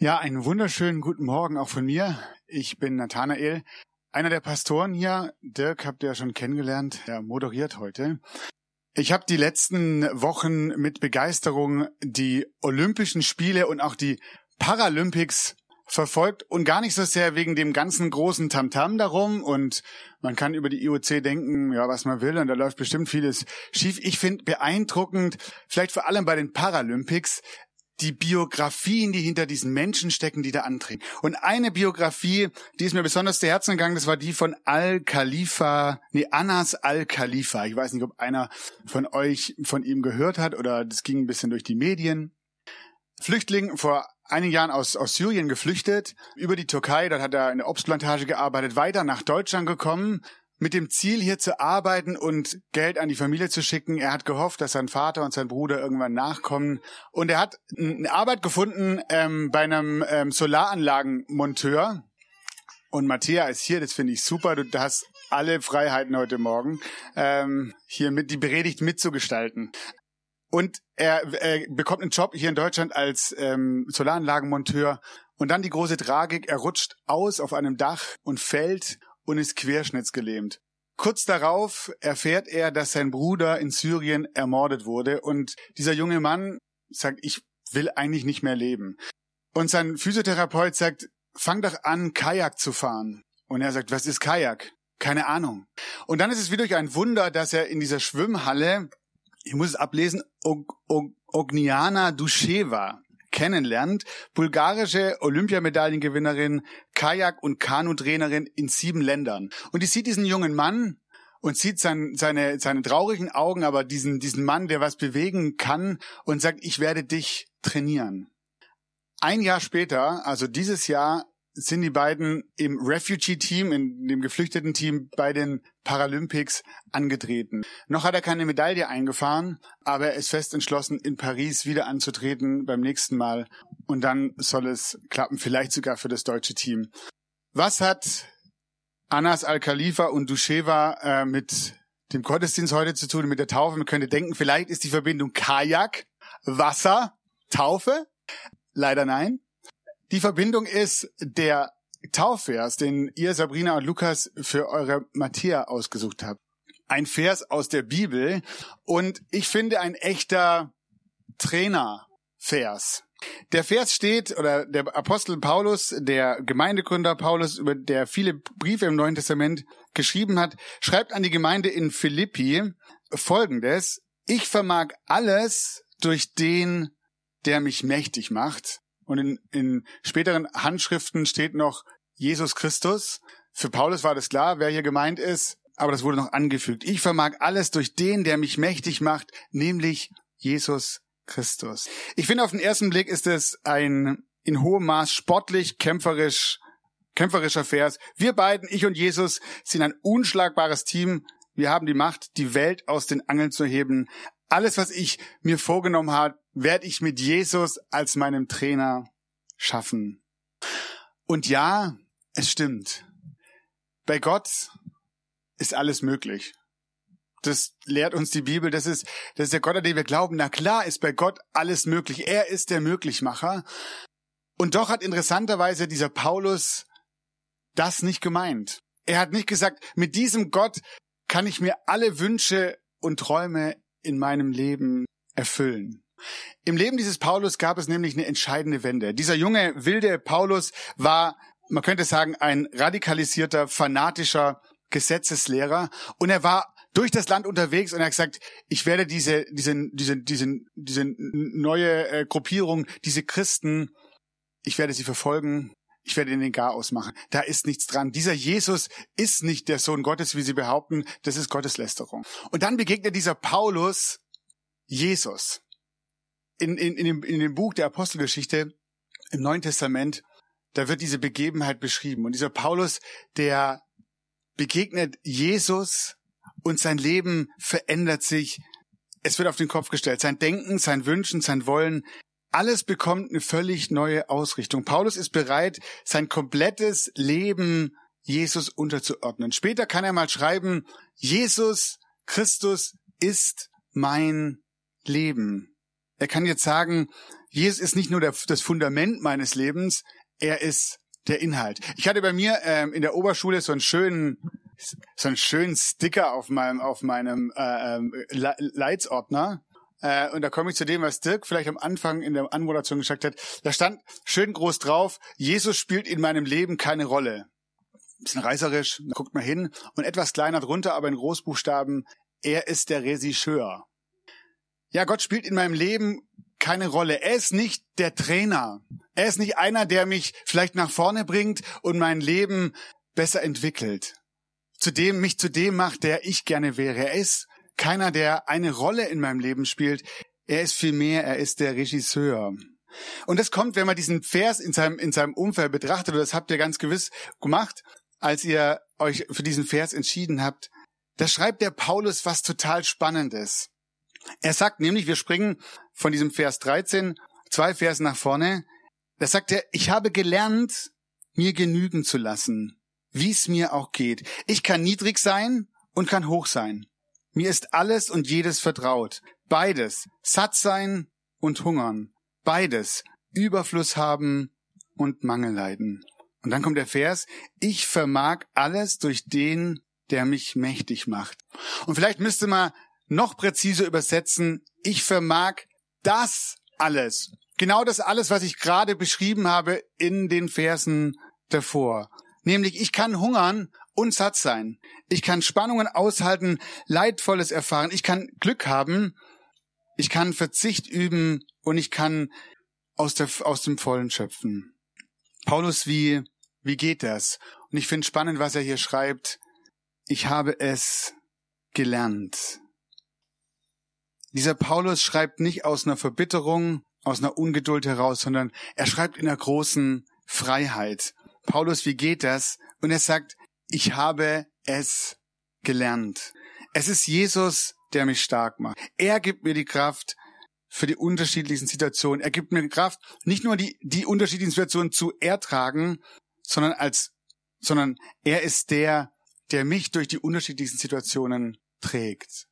Ja, einen wunderschönen guten Morgen auch von mir. Ich bin Nathanael, einer der Pastoren hier. Dirk habt ihr ja schon kennengelernt. Er moderiert heute. Ich habe die letzten Wochen mit Begeisterung die Olympischen Spiele und auch die Paralympics verfolgt und gar nicht so sehr wegen dem ganzen großen Tamtam darum und man kann über die IOC denken, ja, was man will und da läuft bestimmt vieles schief. Ich finde beeindruckend, vielleicht vor allem bei den Paralympics, die Biografien, die hinter diesen Menschen stecken, die da antreten. Und eine Biografie, die ist mir besonders zu Herzen gegangen, das war die von Al-Khalifa, nee, Anas Al-Khalifa. Ich weiß nicht, ob einer von euch von ihm gehört hat oder das ging ein bisschen durch die Medien. Flüchtling vor einigen Jahren aus, aus Syrien geflüchtet, über die Türkei, dort hat er in der Obstplantage gearbeitet, weiter nach Deutschland gekommen, mit dem Ziel, hier zu arbeiten und Geld an die Familie zu schicken. Er hat gehofft, dass sein Vater und sein Bruder irgendwann nachkommen. Und er hat eine Arbeit gefunden ähm, bei einem ähm, Solaranlagenmonteur. Und Matthäa ist hier, das finde ich super. Du hast alle Freiheiten heute Morgen, ähm, hier mit die Predigt mitzugestalten. Und er, er bekommt einen Job hier in Deutschland als ähm, Solaranlagenmonteur. Und dann die große Tragik, er rutscht aus auf einem Dach und fällt und ist querschnittsgelähmt. Kurz darauf erfährt er, dass sein Bruder in Syrien ermordet wurde und dieser junge Mann sagt, ich will eigentlich nicht mehr leben. Und sein Physiotherapeut sagt, fang doch an, Kajak zu fahren. Und er sagt, was ist Kajak? Keine Ahnung. Und dann ist es wie durch ein Wunder, dass er in dieser Schwimmhalle, ich muss es ablesen, Og Og Ogniana Dusheva kennenlernt, bulgarische Olympiamedaillengewinnerin, Kajak- und Kanutrainerin in sieben Ländern. Und die sieht diesen jungen Mann und sieht sein, seine, seine traurigen Augen, aber diesen, diesen Mann, der was bewegen kann und sagt, ich werde dich trainieren. Ein Jahr später, also dieses Jahr, sind die beiden im Refugee-Team, in dem geflüchteten Team bei den Paralympics angetreten. Noch hat er keine Medaille eingefahren, aber er ist fest entschlossen, in Paris wieder anzutreten beim nächsten Mal. Und dann soll es klappen, vielleicht sogar für das deutsche Team. Was hat Anas Al-Khalifa und Dusheva äh, mit dem Gottesdienst heute zu tun, mit der Taufe? Man könnte denken, vielleicht ist die Verbindung Kajak, Wasser, Taufe. Leider nein. Die Verbindung ist der Taufvers, den ihr, Sabrina und Lukas, für eure Matthäa ausgesucht habt. Ein Vers aus der Bibel und ich finde ein echter Trainervers. Der Vers steht, oder der Apostel Paulus, der Gemeindegründer Paulus, über der viele Briefe im Neuen Testament geschrieben hat, schreibt an die Gemeinde in Philippi folgendes, ich vermag alles durch den, der mich mächtig macht. Und in, in späteren Handschriften steht noch Jesus Christus. Für Paulus war das klar, wer hier gemeint ist, aber das wurde noch angefügt. Ich vermag alles durch den, der mich mächtig macht, nämlich Jesus Christus. Ich finde, auf den ersten Blick ist es ein in hohem Maß sportlich, kämpferisch, kämpferischer Vers. Wir beiden, ich und Jesus, sind ein unschlagbares Team. Wir haben die Macht, die Welt aus den Angeln zu heben. Alles, was ich mir vorgenommen habe, werde ich mit Jesus als meinem Trainer schaffen. Und ja, es stimmt. Bei Gott ist alles möglich. Das lehrt uns die Bibel. Das ist, das ist der Gott, an den wir glauben. Na klar ist bei Gott alles möglich. Er ist der Möglichmacher. Und doch hat interessanterweise dieser Paulus das nicht gemeint. Er hat nicht gesagt, mit diesem Gott kann ich mir alle Wünsche und Träume in meinem Leben erfüllen. Im Leben dieses Paulus gab es nämlich eine entscheidende Wende. Dieser junge, wilde Paulus war, man könnte sagen, ein radikalisierter, fanatischer Gesetzeslehrer und er war durch das Land unterwegs und er hat gesagt, ich werde diese, diese, diese, diese, diese neue äh, Gruppierung, diese Christen, ich werde sie verfolgen, ich werde ihnen den Garaus machen. Da ist nichts dran. Dieser Jesus ist nicht der Sohn Gottes, wie sie behaupten. Das ist Gotteslästerung. Und dann begegnet dieser Paulus Jesus. In, in, in, dem, in dem Buch der Apostelgeschichte im Neuen Testament, da wird diese Begebenheit beschrieben. Und dieser Paulus, der begegnet Jesus und sein Leben verändert sich. Es wird auf den Kopf gestellt. Sein Denken, sein Wünschen, sein Wollen, alles bekommt eine völlig neue Ausrichtung. Paulus ist bereit, sein komplettes Leben Jesus unterzuordnen. Später kann er mal schreiben, Jesus Christus ist mein Leben. Er kann jetzt sagen, Jesus ist nicht nur der, das Fundament meines Lebens, er ist der Inhalt. Ich hatte bei mir ähm, in der Oberschule so einen schönen so einen schönen Sticker auf meinem auf meinem äh, ähm, Leitsordner. Äh, und da komme ich zu dem, was Dirk vielleicht am Anfang in der Anmoderation gesagt hat. Da stand schön groß drauf: Jesus spielt in meinem Leben keine Rolle. Ein bisschen reißerisch. Guckt man hin und etwas kleiner drunter, aber in Großbuchstaben: Er ist der Regisseur. Ja, Gott spielt in meinem Leben keine Rolle. Er ist nicht der Trainer. Er ist nicht einer, der mich vielleicht nach vorne bringt und mein Leben besser entwickelt. Zu dem, mich zu dem macht, der ich gerne wäre. Er ist keiner, der eine Rolle in meinem Leben spielt. Er ist vielmehr, er ist der Regisseur. Und das kommt, wenn man diesen Vers in seinem, in seinem Umfeld betrachtet, und das habt ihr ganz gewiss gemacht, als ihr euch für diesen Vers entschieden habt. Da schreibt der Paulus was total Spannendes. Er sagt nämlich, wir springen von diesem Vers 13, zwei Versen nach vorne, da sagt er, ich habe gelernt, mir genügen zu lassen, wie es mir auch geht. Ich kann niedrig sein und kann hoch sein. Mir ist alles und jedes vertraut. Beides, satt sein und hungern. Beides, Überfluss haben und Mangel leiden. Und dann kommt der Vers, ich vermag alles durch den, der mich mächtig macht. Und vielleicht müsste man noch präziser übersetzen, ich vermag das alles Genau das alles, was ich gerade beschrieben habe in den Versen davor. Nämlich, ich kann hungern und satt sein. Ich kann Spannungen aushalten, Leidvolles erfahren. Ich kann Glück haben. Ich kann Verzicht üben und ich kann aus, der, aus dem Vollen schöpfen. Paulus, wie, wie geht das? Und ich finde spannend, was er hier schreibt. Ich habe es gelernt. Dieser Paulus schreibt nicht aus einer Verbitterung, aus einer Ungeduld heraus, sondern er schreibt in einer großen Freiheit. Paulus, wie geht das? Und er sagt, ich habe es gelernt. Es ist Jesus, der mich stark macht. Er gibt mir die Kraft für die unterschiedlichen Situationen. Er gibt mir Kraft, nicht nur die, die unterschiedlichen Situationen zu ertragen, sondern als, sondern er ist der, der mich durch die unterschiedlichen Situationen trägt.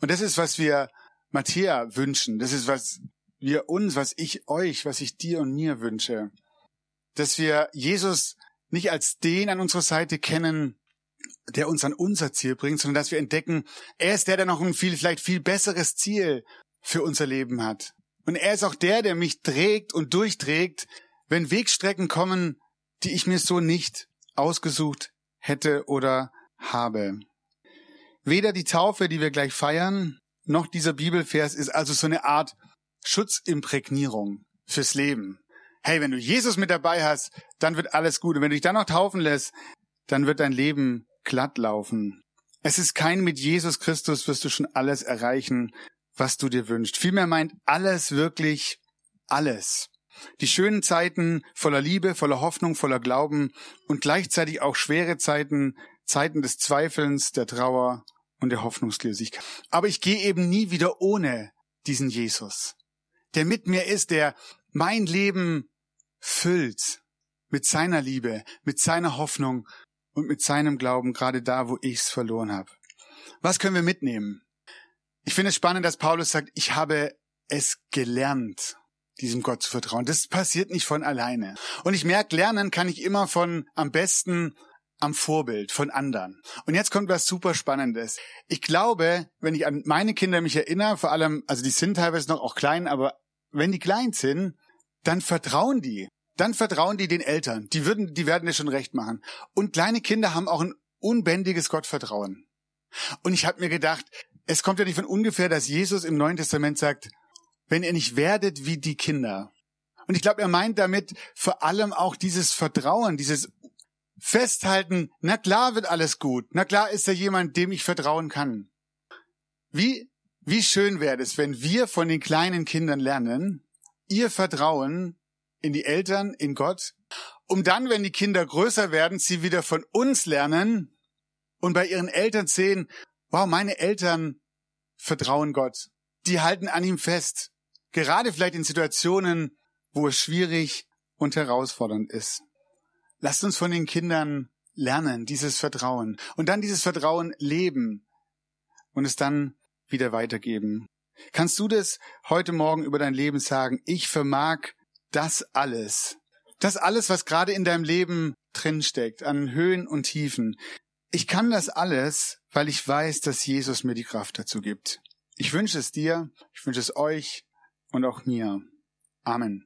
Und das ist, was wir Matthäa wünschen. Das ist, was wir uns, was ich euch, was ich dir und mir wünsche. Dass wir Jesus nicht als den an unserer Seite kennen, der uns an unser Ziel bringt, sondern dass wir entdecken, er ist der, der noch ein viel, vielleicht viel besseres Ziel für unser Leben hat. Und er ist auch der, der mich trägt und durchträgt, wenn Wegstrecken kommen, die ich mir so nicht ausgesucht hätte oder habe. Weder die Taufe, die wir gleich feiern, noch dieser Bibelvers ist also so eine Art Schutzimprägnierung fürs Leben. Hey, wenn du Jesus mit dabei hast, dann wird alles gut. Und wenn du dich dann noch taufen lässt, dann wird dein Leben glatt laufen. Es ist kein mit Jesus Christus wirst du schon alles erreichen, was du dir wünschst. Vielmehr meint alles wirklich alles. Die schönen Zeiten voller Liebe, voller Hoffnung, voller Glauben und gleichzeitig auch schwere Zeiten, Zeiten des Zweifelns, der Trauer und der Hoffnungslosigkeit. Aber ich gehe eben nie wieder ohne diesen Jesus der mit mir ist, der mein Leben füllt mit seiner Liebe, mit seiner Hoffnung und mit seinem Glauben, gerade da, wo ich es verloren habe. Was können wir mitnehmen? Ich finde es spannend, dass Paulus sagt, ich habe es gelernt, diesem Gott zu vertrauen. Das passiert nicht von alleine. Und ich merke, lernen kann ich immer von am besten am Vorbild von anderen. Und jetzt kommt was super Spannendes. Ich glaube, wenn ich an meine Kinder mich erinnere, vor allem, also die sind teilweise noch auch klein, aber wenn die klein sind, dann vertrauen die. Dann vertrauen die den Eltern. Die würden, die werden dir schon recht machen. Und kleine Kinder haben auch ein unbändiges Gottvertrauen. Und ich habe mir gedacht, es kommt ja nicht von ungefähr, dass Jesus im Neuen Testament sagt, wenn ihr nicht werdet wie die Kinder. Und ich glaube, er meint damit vor allem auch dieses Vertrauen, dieses Festhalten, na klar wird alles gut, na klar ist da jemand, dem ich vertrauen kann. Wie Wie schön wäre es, wenn wir von den kleinen Kindern lernen, ihr Vertrauen in die Eltern, in Gott, um dann, wenn die Kinder größer werden, sie wieder von uns lernen und bei ihren Eltern sehen, wow, meine Eltern vertrauen Gott. Die halten an ihm fest. Gerade vielleicht in Situationen, wo es schwierig und herausfordernd ist. Lasst uns von den Kindern lernen, dieses Vertrauen. Und dann dieses Vertrauen leben und es dann wieder weitergeben. Kannst du das heute Morgen über dein Leben sagen? Ich vermag das alles. Das alles, was gerade in deinem Leben drinsteckt, an Höhen und Tiefen. Ich kann das alles, weil ich weiß, dass Jesus mir die Kraft dazu gibt. Ich wünsche es dir, ich wünsche es euch und auch mir. Amen.